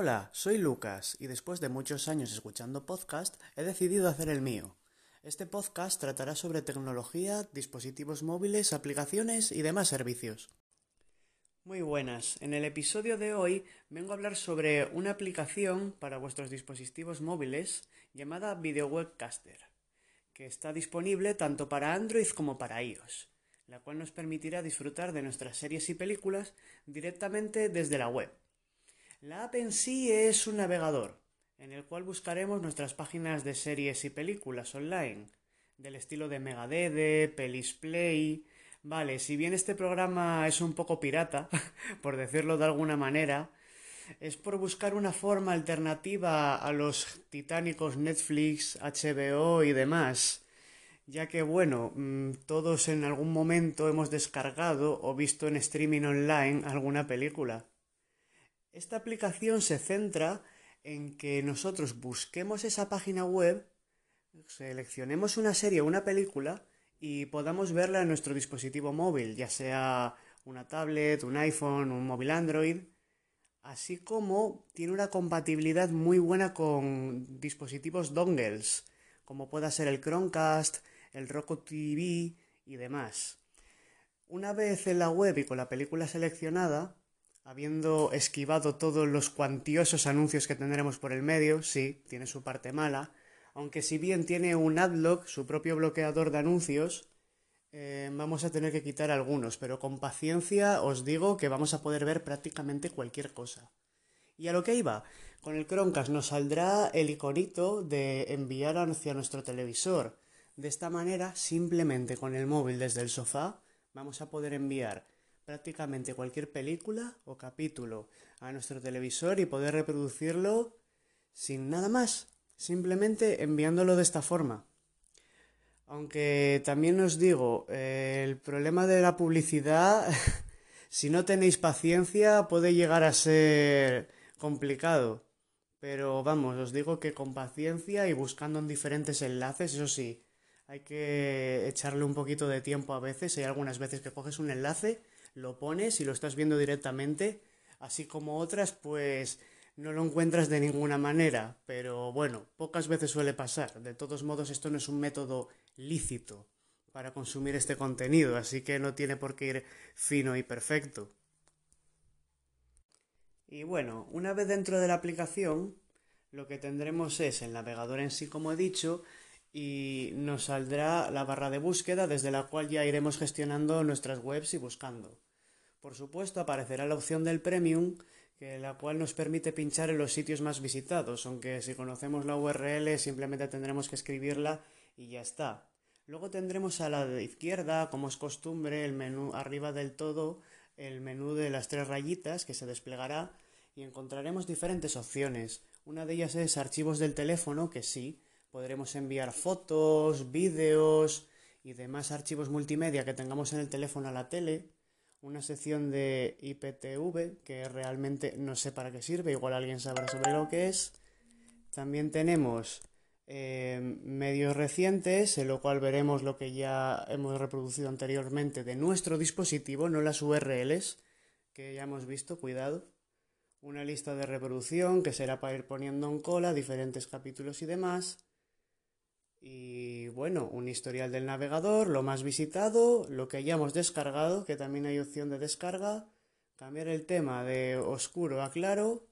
Hola, soy Lucas y después de muchos años escuchando podcast he decidido hacer el mío. Este podcast tratará sobre tecnología, dispositivos móviles, aplicaciones y demás servicios. Muy buenas, en el episodio de hoy vengo a hablar sobre una aplicación para vuestros dispositivos móviles llamada Video Webcaster, que está disponible tanto para Android como para iOS, la cual nos permitirá disfrutar de nuestras series y películas directamente desde la web. La app en sí es un navegador, en el cual buscaremos nuestras páginas de series y películas online, del estilo de Megadede, Pelisplay. Vale, si bien este programa es un poco pirata, por decirlo de alguna manera, es por buscar una forma alternativa a los titánicos Netflix, HBO y demás, ya que bueno, mm, todos en algún momento hemos descargado o visto en streaming online alguna película. Esta aplicación se centra en que nosotros busquemos esa página web, seleccionemos una serie o una película y podamos verla en nuestro dispositivo móvil, ya sea una tablet, un iPhone, un móvil Android, así como tiene una compatibilidad muy buena con dispositivos dongles, como pueda ser el Chromecast, el Roku TV y demás. Una vez en la web y con la película seleccionada, Habiendo esquivado todos los cuantiosos anuncios que tendremos por el medio, sí, tiene su parte mala, aunque si bien tiene un adblock, su propio bloqueador de anuncios, eh, vamos a tener que quitar algunos, pero con paciencia os digo que vamos a poder ver prácticamente cualquier cosa. Y a lo que iba, con el Chromecast nos saldrá el iconito de enviar hacia nuestro televisor. De esta manera, simplemente con el móvil desde el sofá, vamos a poder enviar prácticamente cualquier película o capítulo a nuestro televisor y poder reproducirlo sin nada más, simplemente enviándolo de esta forma. Aunque también os digo, eh, el problema de la publicidad, si no tenéis paciencia, puede llegar a ser complicado. Pero vamos, os digo que con paciencia y buscando en diferentes enlaces, eso sí, hay que echarle un poquito de tiempo a veces. Hay algunas veces que coges un enlace lo pones y lo estás viendo directamente, así como otras pues no lo encuentras de ninguna manera, pero bueno, pocas veces suele pasar. De todos modos, esto no es un método lícito para consumir este contenido, así que no tiene por qué ir fino y perfecto. Y bueno, una vez dentro de la aplicación, lo que tendremos es el navegador en sí, como he dicho, y nos saldrá la barra de búsqueda desde la cual ya iremos gestionando nuestras webs y buscando. Por supuesto, aparecerá la opción del Premium, que la cual nos permite pinchar en los sitios más visitados, aunque si conocemos la URL simplemente tendremos que escribirla y ya está. Luego tendremos a la izquierda, como es costumbre, el menú arriba del todo, el menú de las tres rayitas que se desplegará y encontraremos diferentes opciones. Una de ellas es archivos del teléfono, que sí, podremos enviar fotos, vídeos y demás archivos multimedia que tengamos en el teléfono a la tele, una sección de IPTV que realmente no sé para qué sirve, igual alguien sabrá sobre lo que es. También tenemos eh, medios recientes, en lo cual veremos lo que ya hemos reproducido anteriormente de nuestro dispositivo, no las URLs que ya hemos visto, cuidado. Una lista de reproducción que será para ir poniendo en cola diferentes capítulos y demás y bueno, un historial del navegador, lo más visitado, lo que hayamos descargado, que también hay opción de descarga, cambiar el tema de oscuro a claro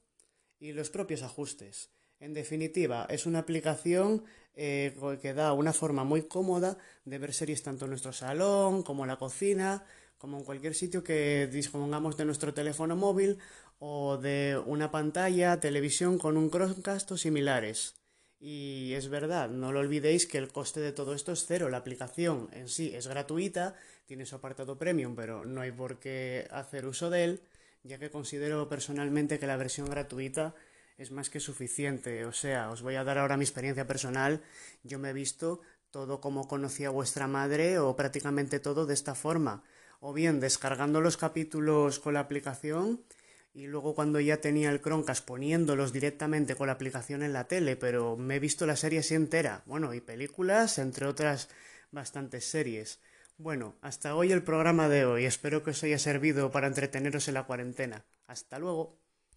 y los propios ajustes. En definitiva, es una aplicación eh, que da una forma muy cómoda de ver series tanto en nuestro salón como en la cocina, como en cualquier sitio que dispongamos de nuestro teléfono móvil o de una pantalla, televisión con un Chromecast o similares. Y es verdad, no lo olvidéis que el coste de todo esto es cero. La aplicación en sí es gratuita, tiene su apartado premium, pero no hay por qué hacer uso de él, ya que considero personalmente que la versión gratuita es más que suficiente. O sea, os voy a dar ahora mi experiencia personal. Yo me he visto todo como conocía vuestra madre o prácticamente todo de esta forma. O bien descargando los capítulos con la aplicación y luego cuando ya tenía el Chromecast poniéndolos directamente con la aplicación en la tele, pero me he visto la serie así entera, bueno, y películas, entre otras bastantes series. Bueno, hasta hoy el programa de hoy. Espero que os haya servido para entreteneros en la cuarentena. Hasta luego.